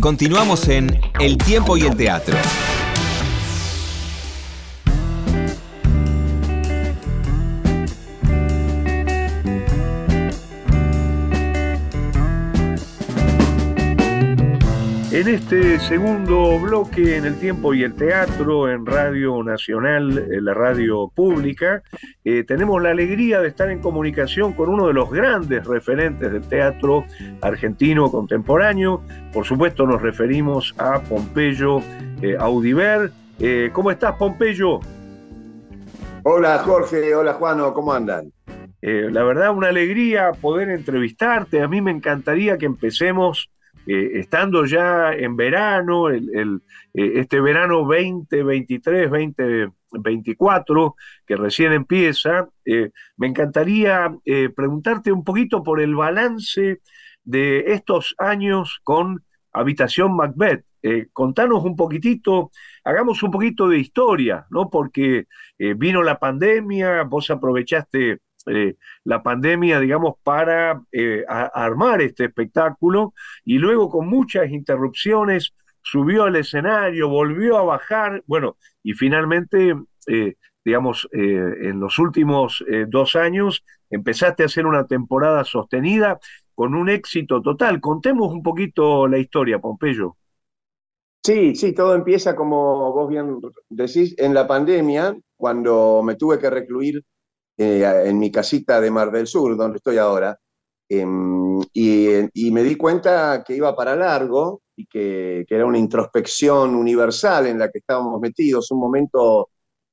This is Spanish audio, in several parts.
Continuamos en El tiempo y el teatro. En este segundo bloque, en el tiempo y el teatro, en Radio Nacional, en la radio pública, eh, tenemos la alegría de estar en comunicación con uno de los grandes referentes del teatro argentino contemporáneo. Por supuesto, nos referimos a Pompeyo eh, Audiver. Eh, ¿Cómo estás, Pompeyo? Hola, Jorge. Hola, Juano. ¿Cómo andan? la verdad, una alegría poder entrevistarte. A mí me encantaría que empecemos eh, estando ya en verano, el, eh, este verano 2023, 2024, que recién empieza, eh, me encantaría preguntarte un poquito por el balance de estos años con Habitación Macbeth. contanos un poquitito, hagamos un poquito de historia, ¿no? Porque vino la pandemia, vos aprovechaste eh, la pandemia, digamos, para eh, armar este espectáculo y luego con muchas interrupciones subió al escenario, volvió a bajar, bueno, y finalmente, eh, digamos, en los últimos dos años empezaste a hacer una temporada sostenida con un éxito total. Contemos un poquito la historia, Pompeyo. Sí, sí, todo empieza como vos bien decís, en la pandemia, cuando me tuve que recluir eh, en mi casita de Mar del Sur, donde estoy ahora, em, y, me di cuenta que iba para largo y que, era una introspección universal en la que estábamos metidos, un momento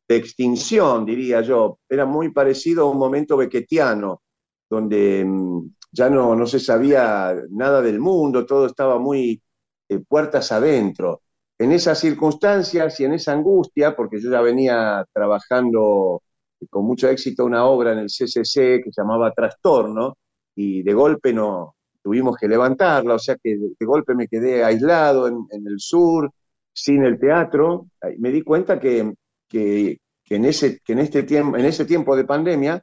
de extinción, diría yo. Era muy parecido a un momento bequetiano, donde em, ya no, no se sabía nada del mundo, todo estaba muy eh, puertas adentro. En esas circunstancias y en esa angustia, porque yo ya venía trabajando con mucho éxito una obra en el CCC que llamaba Trastorno, y de golpe no tuvimos que levantarla, o sea que de, golpe me quedé aislado en, el sur, sin el teatro, me di cuenta que, que, en, ese, que en, este tiempo, en ese tiempo de pandemia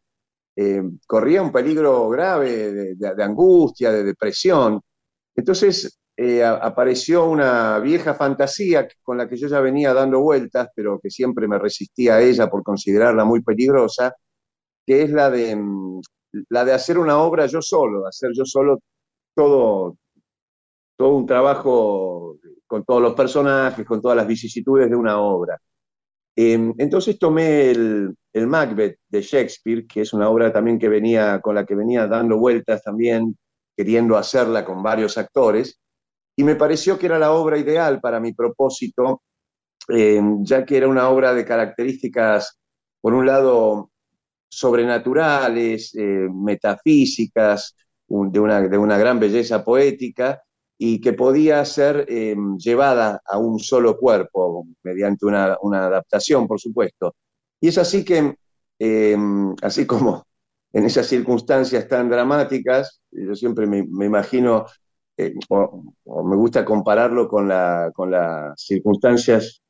eh, corría un peligro grave de, angustia, de depresión. Entonces eh, apareció una vieja fantasía con la que yo ya venía dando vueltas, pero que siempre me resistía a ella por considerarla muy peligrosa, que es la de, mm, la de hacer una obra yo solo, hacer yo solo todo, todo un trabajo con todos los personajes, con todas las vicisitudes de una obra. Em, entonces tomé el, el, Macbeth de Shakespeare, que es una obra también que venía, con la que venía dando vueltas también, queriendo hacerla con varios actores, y me pareció que era la obra ideal para mi propósito, eh, ya que era una obra de características, por un lado, sobrenaturales, eh, metafísicas, de, una, de, una, gran belleza poética, y que podía ser eh, llevada a un solo cuerpo, mediante una, una, adaptación, por supuesto. Y es así que, así como en esas circunstancias tan dramáticas, yo siempre me, me imagino eh, me gusta compararlo con, la, con las circunstancias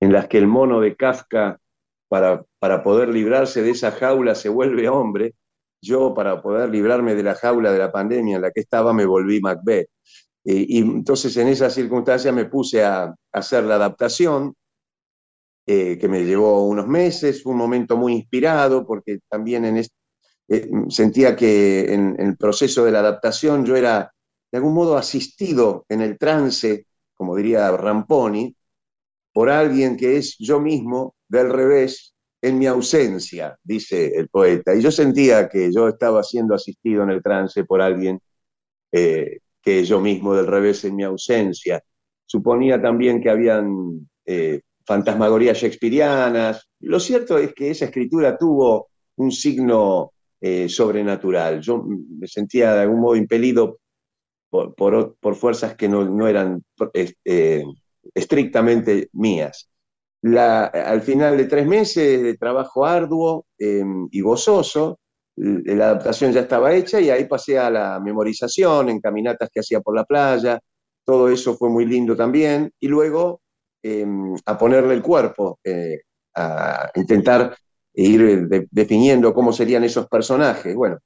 en las que el mono de Kafka, para, para poder librarse de esa jaula, se vuelve hombre. Yo, para poder librarme de la jaula de la pandemia en la que estaba, me volví Macbeth. Eh, y entonces en esas circunstancias me puse a, hacer la adaptación, eh, que me llevó unos meses, un momento muy inspirado, porque también en sentía que en, el proceso de la adaptación yo era de algún modo asistido en el trance, como diría Ramponi, por alguien que es yo mismo del revés en mi ausencia, dice el poeta. Y yo sentía que yo estaba siendo asistido en el trance por alguien eh, que yo mismo del revés en mi ausencia. Suponía también que habían eh, fantasmagorías shakespearianas. Lo cierto es que esa escritura tuvo un signo eh, sobrenatural. Yo me sentía de algún modo impelido por, fuerzas que no, eran eh, estrictamente mías. al final de tres meses de trabajo arduo em, y gozoso, la adaptación ya estaba hecha y ahí pasé a la memorización, en caminatas que hacía por la playa, todo eso fue muy lindo también, y luego em, a ponerle el cuerpo, eh, a intentar ir definiendo cómo serían esos personajes. Bueno,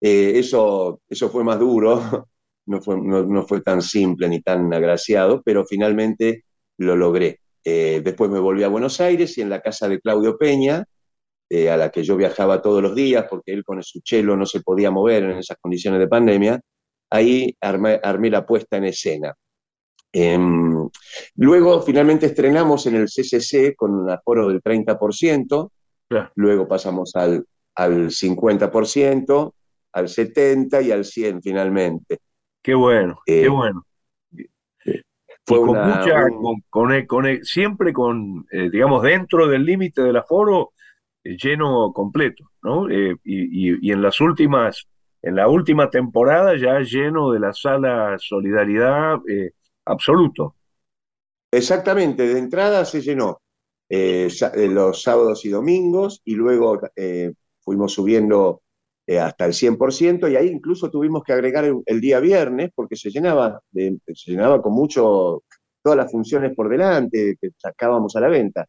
eh, eso, eso fue más duro, no fue, no, fue tan simple ni tan agraciado, pero finalmente lo logré. Eh, después me volví a Buenos Aires y en la casa de Claudio Peña, eh, a la que yo viajaba todos los días porque él con su chelo no se podía mover en esas condiciones de pandemia, ahí armé, la puesta en escena. Em, luego finalmente estrenamos en el CCC con un aforo del 30%, luego pasamos al, al 50%, al 70% y al 100% finalmente. Qué bueno, qué eh, bueno. Fue con mucha, con, siempre con, eh, digamos, dentro del límite del aforo, eh, lleno completo, ¿no? y, en las últimas, en la última temporada ya lleno de la sala Solidaridad absoluto. Exactamente, de entrada se llenó los sábados y domingos y luego fuimos subiendo eh, hasta el 100%, y ahí incluso tuvimos que agregar el, día viernes porque se llenaba, se llenaba con mucho, todas las funciones por delante que sacábamos a la venta.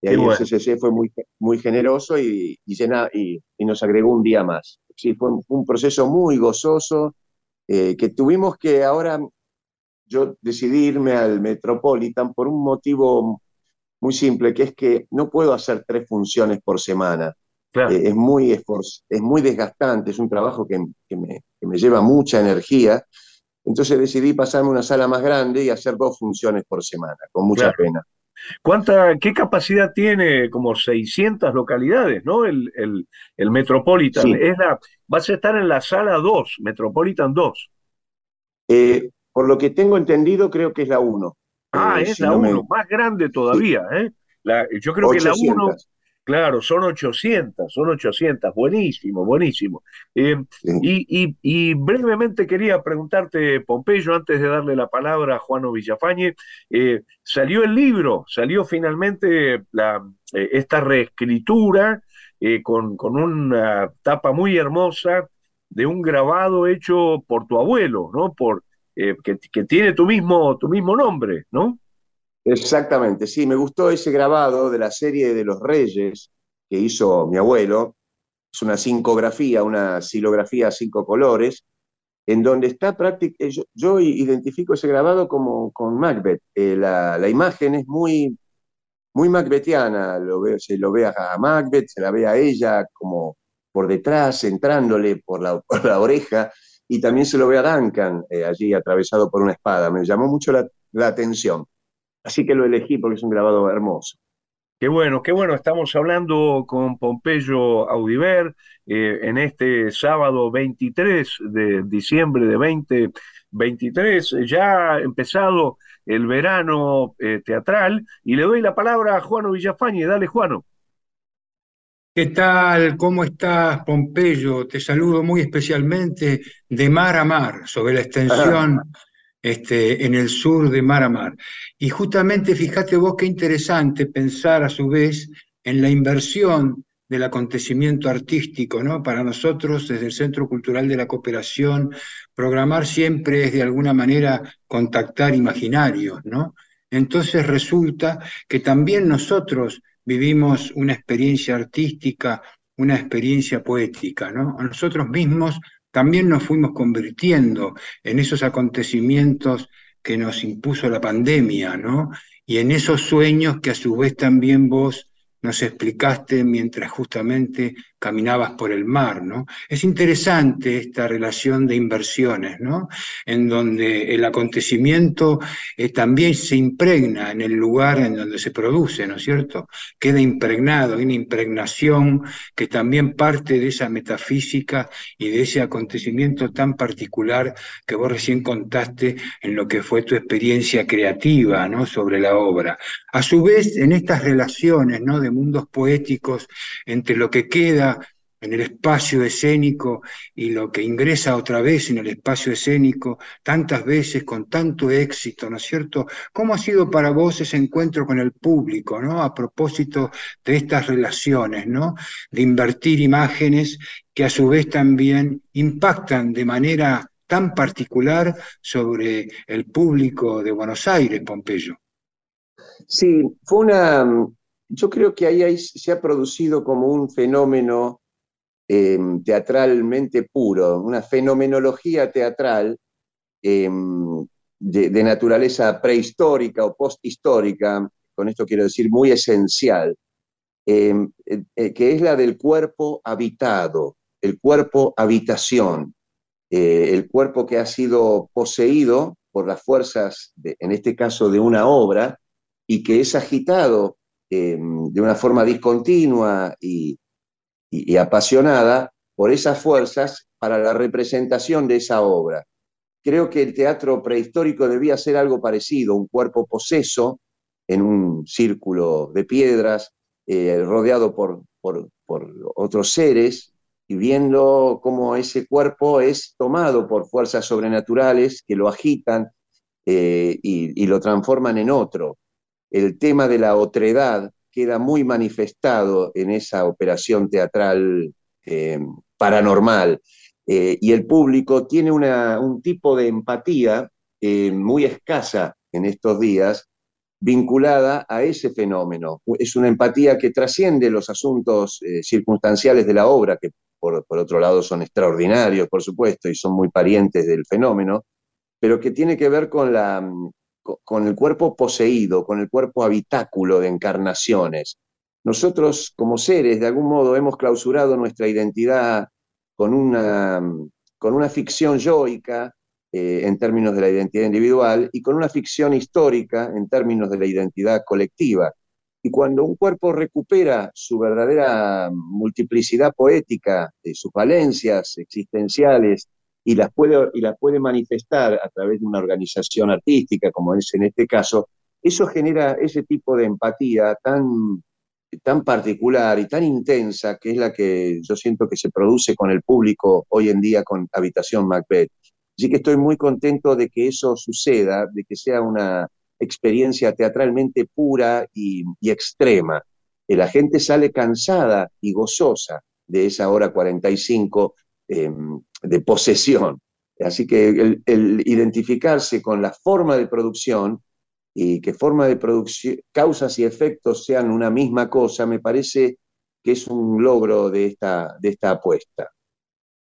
Y ahí el CCC fue muy, muy generoso y, y, y, nos agregó un día más. Sí, fue un, proceso muy gozoso eh, que tuvimos que ahora, yo decidí irme al Metropolitan por un motivo muy simple, que es que no puedo hacer tres funciones por semana. Eh, es, muy es muy desgastante, es un trabajo que, me, lleva mucha energía. Entonces decidí pasarme a una sala más grande y hacer dos funciones por semana, con mucha pena. ¿Cuánta, ¿Qué capacidad tiene? Como 600 localidades, ¿no? El, el, Metropolitan. Es la, vas a estar en la sala 2, Metropolitan 2. Eh, por lo que tengo entendido, creo que es la 1. Ah, eh, es la 1, más grande todavía. ¿eh? yo creo que la 1 Claro, son 800, son 800, buenísimo, buenísimo. Eh, y, brevemente quería preguntarte, Pompeyo, antes de darle la palabra a Juano Villafañe, eh, salió el libro, salió finalmente la, eh, esta reescritura con, con, una tapa muy hermosa de un grabado hecho por tu abuelo, ¿no? Por, que, que, tiene tu mismo, tu mismo nombre, ¿no? Exactamente, sí, me gustó ese grabado de la serie de los Reyes que hizo mi abuelo. Es una sincografía, una silografía a cinco colores, en donde está prácticamente, eh, yo, identifico ese grabado como con Macbeth. Eh, la, imagen es muy, muy macbethiana, se lo ve a Macbeth, se la ve a ella como por detrás, entrándole por la, oreja, y también se lo ve a Duncan eh, allí atravesado por una espada. Me llamó mucho la atención. Así que lo elegí porque es un grabado hermoso. Qué bueno, qué bueno. Estamos hablando con Pompeyo Audiver eh, en este sábado 23 de diciembre de 2023. Ya ha empezado el verano eh, teatral y le doy la palabra a Juano Villafañe. Dale, Juano. ¿Qué tal? ¿Cómo estás, Pompeyo? Te saludo muy especialmente de mar a mar, sobre la extensión este, en el sur de mar a mar. Y justamente fíjate vos qué interesante pensar a su vez en la inversión del acontecimiento artístico, ¿no? Para nosotros, desde el Centro Cultural de la Cooperación, programar siempre es de alguna manera contactar imaginarios, ¿no? Entonces resulta que también nosotros vivimos una experiencia artística, una experiencia poética, ¿no? A nosotros mismos también nos fuimos convirtiendo en esos acontecimientos que nos impuso la pandemia, ¿no? Y en esos sueños que a su vez también vos nos explicaste mientras justamente caminabas por el mar, ¿no? Es interesante esta relación de inversiones, ¿no? En donde el acontecimiento eh, también se impregna en el lugar en donde se produce, ¿no es cierto? Queda impregnado, hay una impregnación que también parte de esa metafísica y de ese acontecimiento tan particular que vos recién contaste en lo que fue tu experiencia creativa, ¿no? Sobre la obra. A su vez, en estas relaciones, ¿no? De mundos poéticos entre lo que queda en el espacio escénico y lo que ingresa otra vez en el espacio escénico, tantas veces con tanto éxito, ¿no es cierto? ¿Cómo ha sido para vos ese encuentro con el público, ¿no? A propósito de estas relaciones, ¿no? De invertir imágenes que a su vez también impactan de manera tan particular sobre el público de Buenos Aires, Pompeyo. Sí, fue una, yo creo que ahí, se ha producido como un fenómeno eh, teatralmente puro, una fenomenología teatral em, de, naturaleza prehistórica o posthistórica, con esto quiero decir muy esencial, em, que es la del cuerpo habitado, el cuerpo habitación, el cuerpo que ha sido poseído por las fuerzas, en este caso de una obra, y que es agitado em, de una forma discontinua y, apasionada por esas fuerzas para la representación de esa obra. Creo que el teatro prehistórico debía ser algo parecido, un cuerpo poseso en un círculo de piedras, eh, rodeado por, por, otros seres, y viendo cómo ese cuerpo es tomado por fuerzas sobrenaturales que lo agitan eh, y, lo transforman en otro el tema de la otredad queda muy manifestado en esa operación teatral eh, paranormal. Eh, y el público tiene un tipo de empatía eh, muy escasa en estos días vinculada a ese fenómeno. Es una empatía que trasciende los asuntos circunstanciales de la obra, que por, otro lado son extraordinarios, por supuesto, y son muy parientes del fenómeno, pero que tiene que ver con la, con el cuerpo poseído, con el cuerpo habitáculo de encarnaciones. Nosotros como seres, de algún modo, hemos clausurado nuestra identidad con una, con una ficción yoica eh, en términos de la identidad individual y con una ficción histórica en términos de la identidad colectiva. Y cuando un cuerpo recupera su verdadera multiplicidad poética, de sus valencias existenciales y las puede, y las puede manifestar a través de una organización artística, como es en este caso, eso genera ese tipo de empatía tan, tan particular y tan intensa, que es la que yo siento que se produce con el público hoy en día con Habitación Macbeth. Así que estoy muy contento de que eso suceda, de que sea una experiencia teatralmente pura y, y extrema. La gente sale cansada y gozosa de esa hora 45 Em, de posesión. Así que el, identificarse con la forma de producción y que forma de producción, causas y efectos sean una misma cosa, me parece que es un logro de esta, de esta apuesta.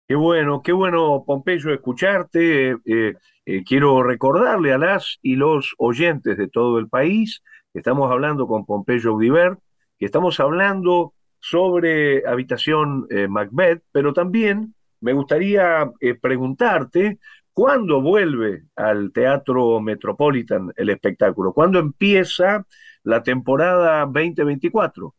Qué bueno, qué bueno, Pompeyo, escucharte. Eh, eh, quiero recordarle a las y los oyentes de todo el país que estamos hablando con Pompeyo Audiver, que estamos hablando sobre Habitación eh, Macbeth, pero también me gustaría eh, preguntarte, ¿cuándo vuelve al Teatro Metropolitan el espectáculo? ¿Cuándo empieza la temporada 2024?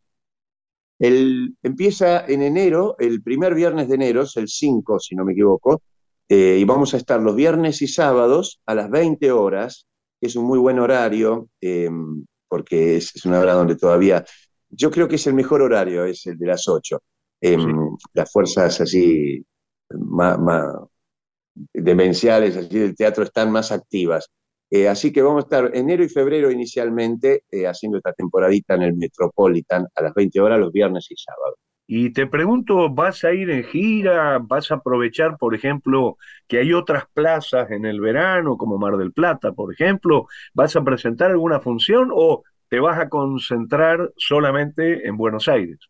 El, empieza en enero, el primer viernes de enero, es el 5, si no me equivoco, eh, y vamos a estar los viernes y sábados a las 20 horas, que es un muy buen horario, em, porque es, es, una hora donde todavía, yo creo que es el mejor horario, es el de las 8. Em, las fuerzas así más, demenciales así del teatro están más activas. Eh, así que vamos a estar enero y febrero inicialmente eh, haciendo esta temporadita en el Metropolitan a las 20 horas los viernes y sábados. Y te pregunto, ¿vas a ir en gira? ¿Vas a aprovechar, por ejemplo, que hay otras plazas en el verano, como Mar del Plata, por ejemplo? ¿Vas a presentar alguna función o te vas a concentrar solamente en Buenos Aires?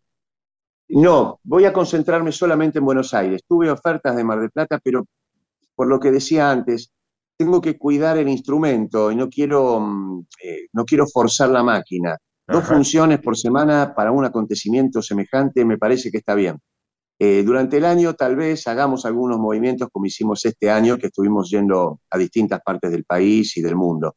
No, voy a concentrarme solamente en Buenos Aires. Tuve ofertas de Mar del Plata, pero por lo que decía antes, tengo que cuidar el instrumento y no quiero, mm, eh, no quiero forzar la máquina. Dos funciones por semana para un acontecimiento semejante me parece que está bien. Eh, durante el año tal vez hagamos algunos movimientos como hicimos este año, que estuvimos yendo a distintas partes del país y del mundo.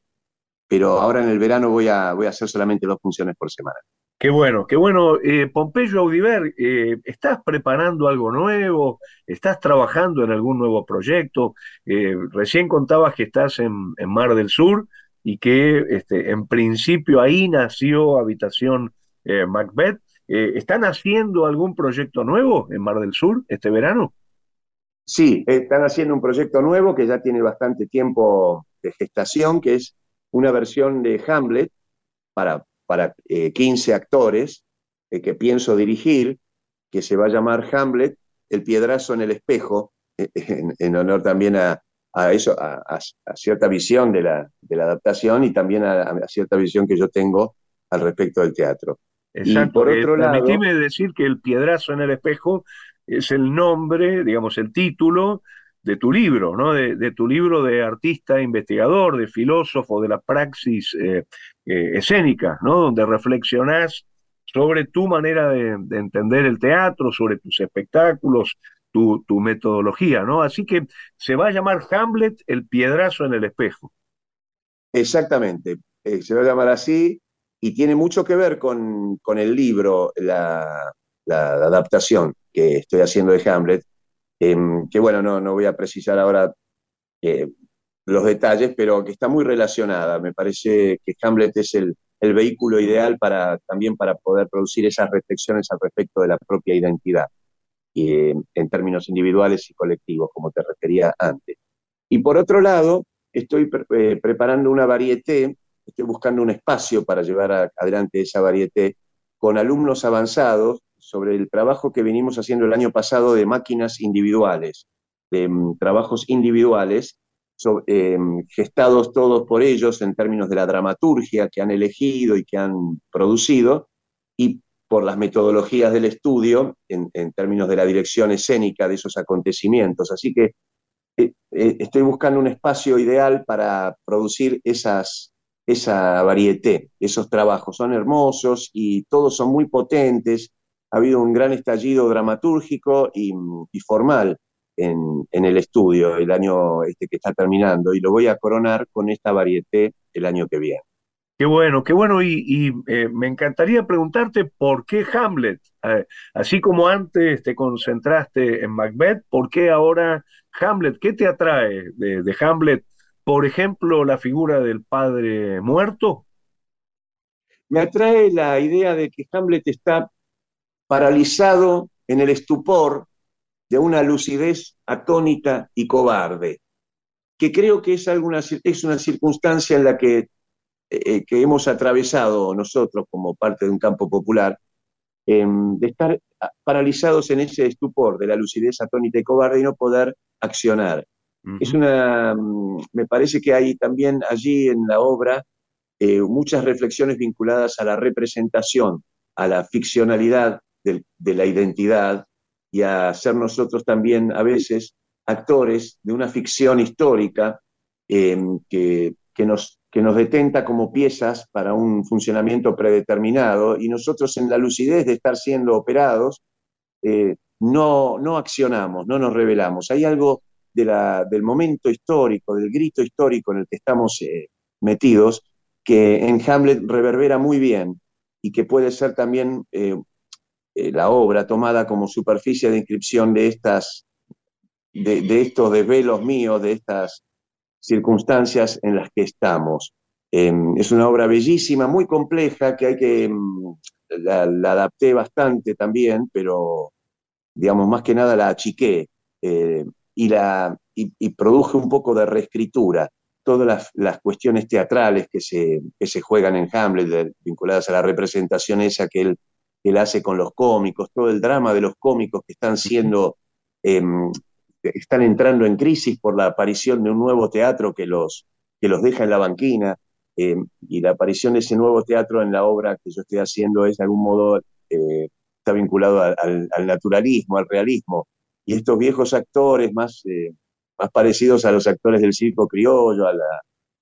Pero ahora en el verano voy a, voy a hacer solamente dos funciones por semana. Qué bueno, qué bueno. Eh, Pompeyo Audiver, eh, ¿estás preparando algo nuevo? ¿Estás trabajando en algún nuevo proyecto? Eh, recién contabas que estás en, Mar del Sur y que este, en principio ahí nació Habitación Macbeth. ¿Están haciendo algún proyecto nuevo en Mar del Sur este verano? Sí, están haciendo un proyecto nuevo que ya tiene bastante tiempo de gestación, que es una versión de Hamlet para para 15 eh, actores eh, que pienso dirigir, que se va a llamar Hamlet, El Piedrazo en el Espejo, eh, en, honor también a, eso, a, cierta visión de la, de la, adaptación y también a, cierta visión que yo tengo al respecto del teatro. Exacto. Y por otro lado, decir que El Piedrazo en el Espejo es el nombre, digamos, el título de tu libro, ¿no? De, tu libro de artista, investigador, de filósofo, de la praxis eh, eh, ¿no? Donde reflexionás sobre tu manera de, entender el teatro, sobre tus espectáculos, tu, metodología, ¿no? Así que se va a llamar Hamlet el piedrazo en el espejo. Exactamente, eh, se va a llamar así y tiene mucho que ver con, el libro, la, adaptación que estoy haciendo de Hamlet, em, que bueno, no, no voy a precisar ahora eh, los detalles, pero que está muy relacionada. Me parece que Hamlet es el, vehículo ideal para, también para poder producir esas reflexiones al respecto de la propia identidad, y, en términos individuales y colectivos, como te refería antes. Y por otro lado, estoy eh, preparando una varieté, estoy buscando un espacio para llevar adelante esa varieté con alumnos avanzados sobre el trabajo que venimos haciendo el año pasado de máquinas individuales, de mm, trabajos individuales eh, gestados todos por ellos en términos de la dramaturgia que han elegido y que han producido, y por las metodologías del estudio en, términos de la dirección escénica de esos acontecimientos. Así que eh, eh, estoy buscando un espacio ideal para producir esas, esa varieté, esos trabajos. Son hermosos y todos son muy potentes. Ha habido un gran estallido dramatúrgico y formal en, el estudio el año este que está terminando y lo voy a coronar con esta varieté el año que viene. Qué bueno, qué bueno. Y, eh, me encantaría preguntarte por qué Hamlet, eh, así como antes te concentraste en Macbeth, ¿por qué ahora Hamlet? ¿Qué te atrae de, de Hamlet? Por ejemplo, la figura del padre muerto. Me atrae la idea de que Hamlet está paralizado en el estupor de una lucidez atónita y cobarde, que creo que es, alguna, es una circunstancia en la que, eh, que hemos atravesado nosotros como parte de un campo popular, em, de estar paralizados en ese estupor de la lucidez atónita y cobarde y no poder accionar. Es una, mm, me parece que hay también allí en la obra eh, muchas reflexiones vinculadas a la representación, a la ficcionalidad de la identidad, y a ser nosotros también a veces actores de una ficción histórica eh, que, nos, que nos detenta como piezas para un funcionamiento predeterminado y nosotros en la lucidez de estar siendo operados eh, no, no accionamos, no nos revelamos. Hay algo de la, del momento histórico, del grito histórico en el que estamos eh, metidos, que en Hamlet reverbera muy bien y que puede ser también eh, la obra tomada como superficie de inscripción de, estas, de, estos desvelos míos, de estas circunstancias en las que estamos. Em, es una obra bellísima, muy compleja, que hay que... Em, la, adapté bastante también, pero digamos, más que nada la achiqué eh, y, la, y, produje un poco de reescritura. Todas las, cuestiones teatrales que se, que se juegan en Hamlet, vinculadas a la representación esa que que él hace con los cómicos, todo el drama de los cómicos que están siendo, em, están entrando en crisis por la aparición de un nuevo teatro que los, que los deja en la banquina, em, y la aparición de ese nuevo teatro en la obra que yo estoy haciendo es de algún modo, eh, está vinculado al, naturalismo, al realismo, y estos viejos actores más, eh, más parecidos a los actores del circo criollo, a,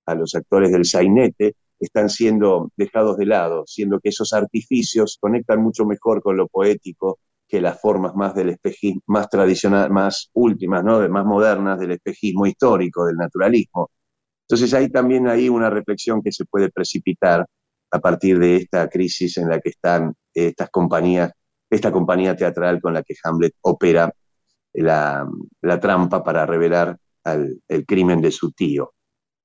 a los actores del sainete, están siendo dejados de lado, siendo que esos artificios conectan mucho mejor con lo poético que las formas más del espejismo, más tradicional, más últimas, ¿no? más modernas del espejismo histórico, del naturalismo. Entonces hay también ahí una reflexión que se puede precipitar a partir de esta crisis en la que están estas compañías, esta compañía teatral con la que Hamlet opera la, trampa para revelar el crimen de su tío.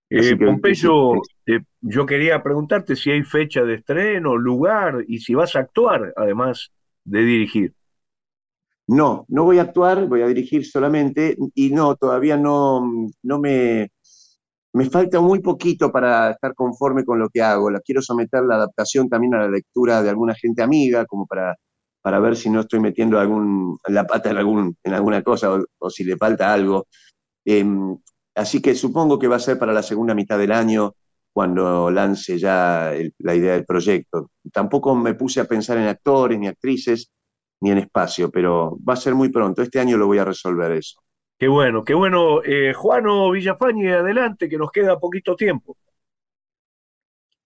Eh, Pompeyo, eh, yo quería preguntarte si hay fecha de estreno, lugar y si vas a actuar, además de dirigir. No, no voy a actuar, voy a dirigir solamente y no, todavía no, no me, me falta muy poquito para estar conforme con lo que hago. La quiero someter la adaptación también a la lectura de alguna gente amiga, como para, para ver si no estoy metiendo algún, la pata en, algún, en alguna cosa o, si le falta algo. Em, Así que supongo que va a ser para la segunda mitad del año cuando lance ya la idea del proyecto. Tampoco me puse a pensar en actores, ni actrices, ni en espacio, pero va a ser muy pronto. Este año lo voy a resolver eso. Qué bueno, qué bueno. Eh, Juano Villafañe, adelante, que nos queda poquito tiempo.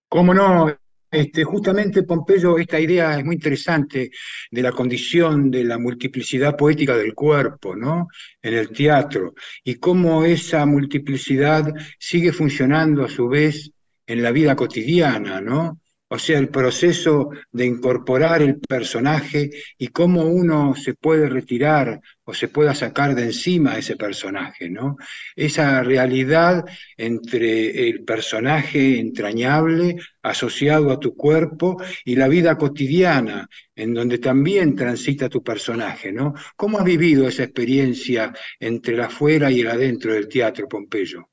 ¿Cómo no? Este, justamente, Pompeyo, esta idea es muy interesante de la condición de la multiplicidad poética del cuerpo, ¿no? En el teatro, y cómo esa multiplicidad sigue funcionando a su vez en la vida cotidiana, ¿no? O sea, el proceso de incorporar el personaje y cómo uno se puede retirar o se pueda sacar de encima ese personaje, ¿no? Esa realidad entre el personaje entrañable asociado a tu cuerpo y la vida cotidiana, en donde también transita tu personaje, ¿no? ¿Cómo has vivido esa experiencia entre el afuera y el adentro del teatro, Pompeyo?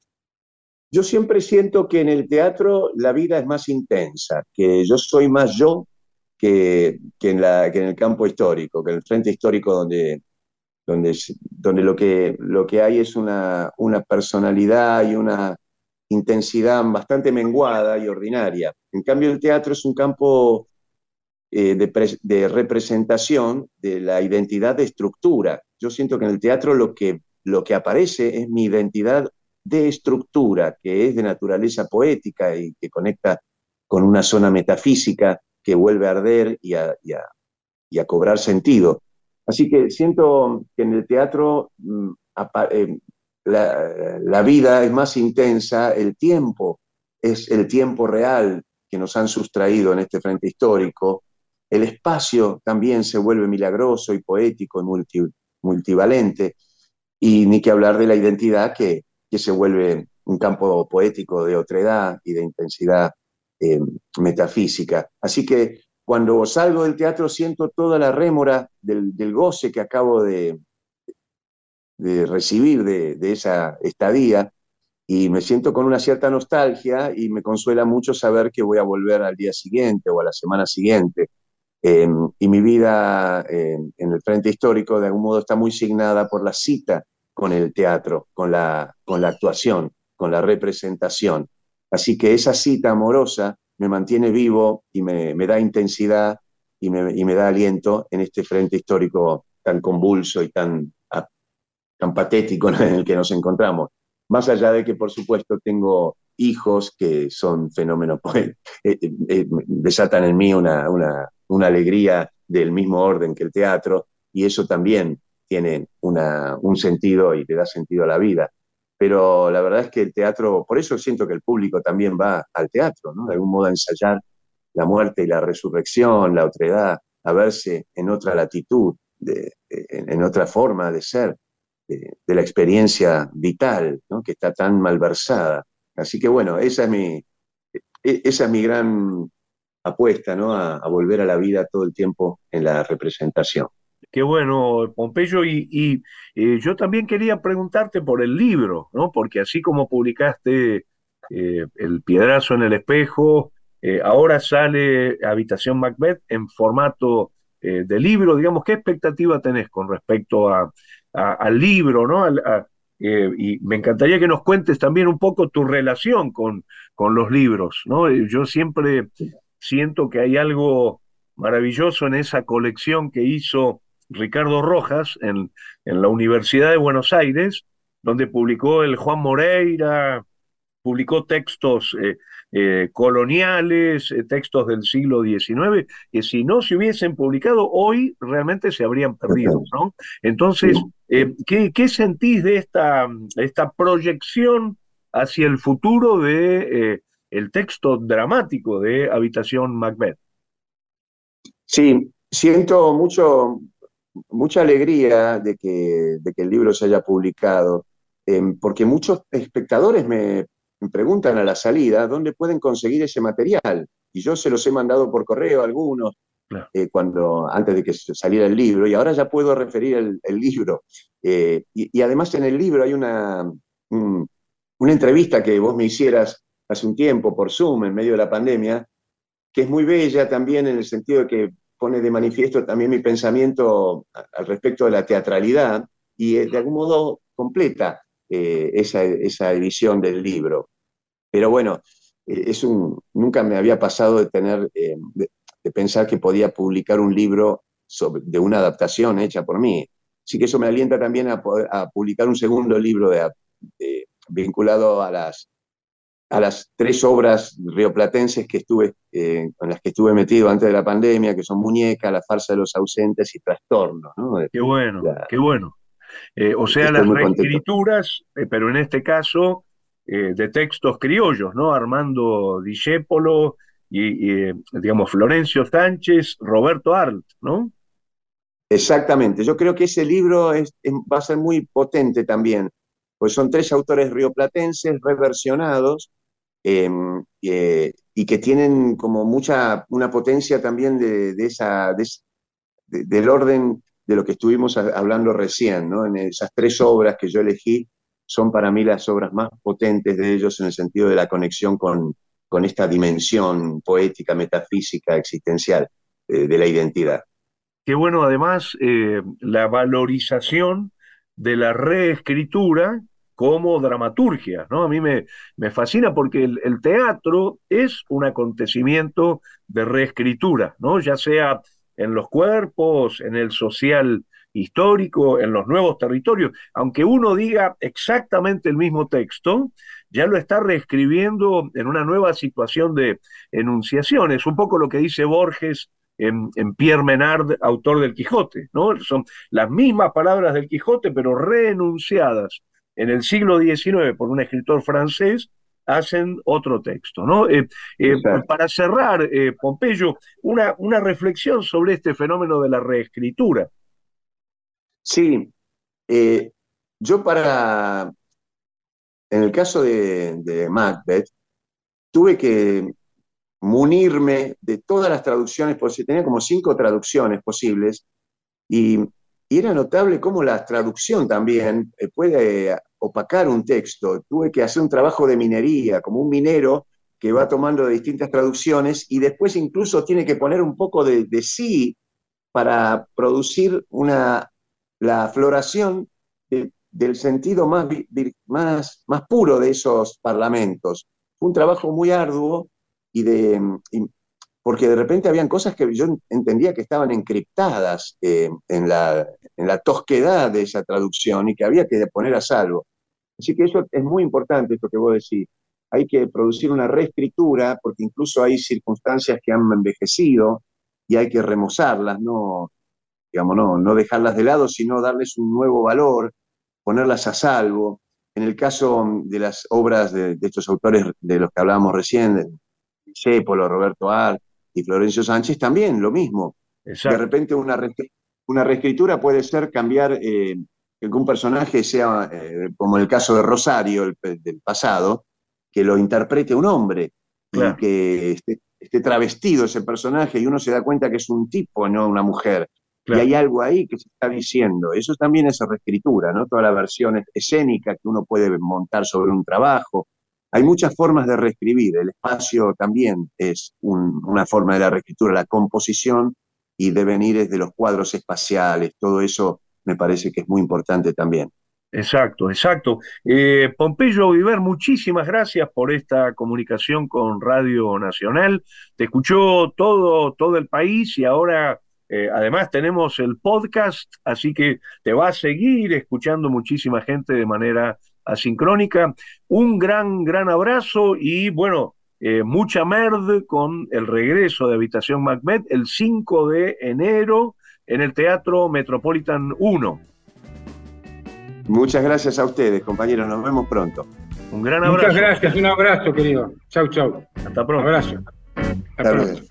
Yo siempre siento que en el teatro la vida es más intensa, que yo soy más yo que, en, la, que en el campo histórico, que en el frente histórico donde, donde, donde lo, que, lo que hay es una, una personalidad y una intensidad bastante menguada y ordinaria. En cambio, el teatro es un campo eh, de, de, representación de la identidad de estructura. Yo siento que en el teatro lo que, lo que aparece es mi identidad de estructura, que es de naturaleza poética y que conecta con una zona metafísica que vuelve a arder y a, cobrar sentido. Así que siento que en el teatro mm, eh, la, vida es más intensa, el tiempo es el tiempo real que nos han sustraído en este frente histórico, el espacio también se vuelve milagroso y poético y multivalente, y ni que hablar de la identidad que, que se vuelve un campo poético de otredad y de intensidad eh, metafísica. Así que cuando salgo del teatro siento toda la rémora del, goce que acabo de, recibir de, esa estadía y me siento con una cierta nostalgia y me consuela mucho saber que voy a volver al día siguiente o a la semana siguiente. Em, y mi vida em, en el frente histórico de algún modo está muy signada por la cita con el teatro, con la, con la actuación, con la representación. Así que esa cita amorosa me mantiene vivo y me, da intensidad y me, da aliento en este frente histórico tan convulso y tan, tan patético en el que nos encontramos. Más allá de que, por supuesto, tengo hijos que son fenómenos, pues, eh, eh, eh, desatan en mí una, una, una alegría del mismo orden que el teatro, y eso también tiene un sentido y le da sentido a la vida. Pero la verdad es que el teatro, por eso siento que el público también va al teatro, ¿no? De algún modo a ensayar la muerte y la resurrección, la otredad, a verse en otra latitud, en, otra forma de ser, de, la experiencia vital, que está tan malversada. Así que bueno, esa es mi, e, mi gran apuesta, ¿no? a volver a la vida todo el tiempo en la representación. Qué bueno, Pompeyo. Y, eh, yo también quería preguntarte por el libro, ¿no? Porque así como publicaste eh, El Piedrazo en el Espejo, eh, ahora sale Habitación Macbeth en formato de libro. Digamos, ¿qué expectativa tenés con respecto a, al libro, ¿no? y me encantaría que nos cuentes también un poco tu relación con, con los libros, ¿no? Yo siempre siento que hay algo maravilloso en esa colección que hizo Ricardo Rojas en, la Universidad de Buenos Aires, donde publicó el Juan Moreira, publicó textos eh, eh, coloniales, eh, textos del siglo XIX, que si no se hubiesen publicado hoy realmente se habrían perdido, ¿no? Entonces, ¿qué, sentís de esta, esta proyección hacia el futuro de el texto dramático de Habitación Macbeth? Sí, siento mucho, mucha alegría de que, de que el libro se haya publicado, em, porque muchos espectadores me, preguntan a la salida dónde pueden conseguir ese material. Y yo se los he mandado por correo a algunos eh, cuando, antes de que saliera el libro, y ahora ya puedo referir el, libro. Eh, y, además en el libro hay una, una entrevista que vos me hicieras hace un tiempo por Zoom, en medio de la pandemia, que es muy bella también en el sentido de que pone de manifiesto también mi pensamiento al respecto de la teatralidad y eh, de algún modo completa eh, esa, esa, edición del libro. Pero bueno, eh, es un, nunca me había pasado de tener, de, pensar que podía publicar un libro de una adaptación hecha por mí. Así que eso me alienta también a, publicar un segundo libro vinculado a las, a las tres obras rioplatenses que estuve, eh, con las que estuve metido antes de la pandemia, que son Muñeca, La farsa de los ausentes y Trastorno. Qué bueno, qué bueno. Eh, o sea, las reescrituras, eh, pero en este caso de textos criollos, ¿no? Armando Discépolo y, digamos, Florencio Sánchez, Roberto Arlt, ¿no? Exactamente, yo creo que ese libro va a ser muy potente también, pues son tres autores rioplatenses reversionados em, y que tienen como mucha, una potencia también de, esa, del orden de lo que estuvimos hablando recién, ¿no? En esas tres obras que yo elegí son para mí las obras más potentes de ellos en el sentido de la conexión con, con esta dimensión poética, metafísica, existencial eh, de la identidad. Qué bueno además eh, la valorización de la reescritura como dramaturgia, ¿no? A mí me, me fascina porque el, teatro es un acontecimiento de reescritura, ¿no? Ya sea en los cuerpos, en el social histórico, en los nuevos territorios. Aunque uno diga exactamente el mismo texto, ya lo está reescribiendo en una nueva situación de enunciación. Es un poco lo que dice Borges en, Pierre Menard, autor del Quijote, ¿no? Son las mismas palabras del Quijote, pero reenunciadas en el siglo XIX por un escritor francés, hacen otro texto, ¿no? Eh, eh, para cerrar, eh, Pompeyo, una, una reflexión sobre este fenómeno de la reescritura. Sí, yo para, en el caso de, de Macbeth, tuve que munirme de todas las traducciones posibles. Tenía como cinco traducciones posibles y, era notable cómo la traducción también eh, puede opacar un texto. Tuve que hacer un trabajo de minería, como un minero que va tomando distintas traducciones y después incluso tiene que poner un poco de, sí para producir una, la floración del sentido más, más, más puro de esos parlamentos. Fue un trabajo muy arduo y de, porque de repente habían cosas que yo entendía que estaban encriptadas eh, en, la, en la tosquedad de esa traducción y que había que poner a salvo. Así que eso es muy importante, esto que vos decís. Hay que producir una reescritura, porque incluso hay circunstancias que han envejecido y hay que remozarlas, no, digamos, no, no dejarlas de lado, sino darles un nuevo valor, ponerlas a salvo. En el caso de las obras de, de estos autores de los que hablábamos recién, Cepolo, Roberto Ar y Florencio Sánchez, también lo mismo. De repente una, una reescritura puede ser cambiar eh, que un personaje sea, eh, como el caso de Rosario el, del pasado, que lo interprete un hombre y que esté, travestido ese personaje y uno se da cuenta que es un tipo, no una mujer. Y hay algo ahí que se está diciendo. Eso también es reescritura, ¿no? Toda la versión escénica que uno puede montar sobre un trabajo, hay muchas formas de reescribir, el espacio también es una forma de la reescritura, la composición y devenires de los cuadros espaciales, todo eso me parece que es muy importante también. Exacto, exacto. Eh, Pompeyo Viver, muchísimas gracias por esta comunicación con Radio Nacional. Te escuchó todo, todo el país y ahora eh, además tenemos el podcast, así que te va a seguir escuchando muchísima gente de manera asincrónica. Un gran, gran abrazo y bueno, eh, mucha merd con el regreso de Habitación Macbeth el 5 de enero en el Teatro Metropolitan 1. Muchas gracias a ustedes, compañeros. Nos vemos pronto. Un gran abrazo. Muchas gracias. Un abrazo, querido. Chau, chau. Hasta pronto. abrazo. Hasta pronto.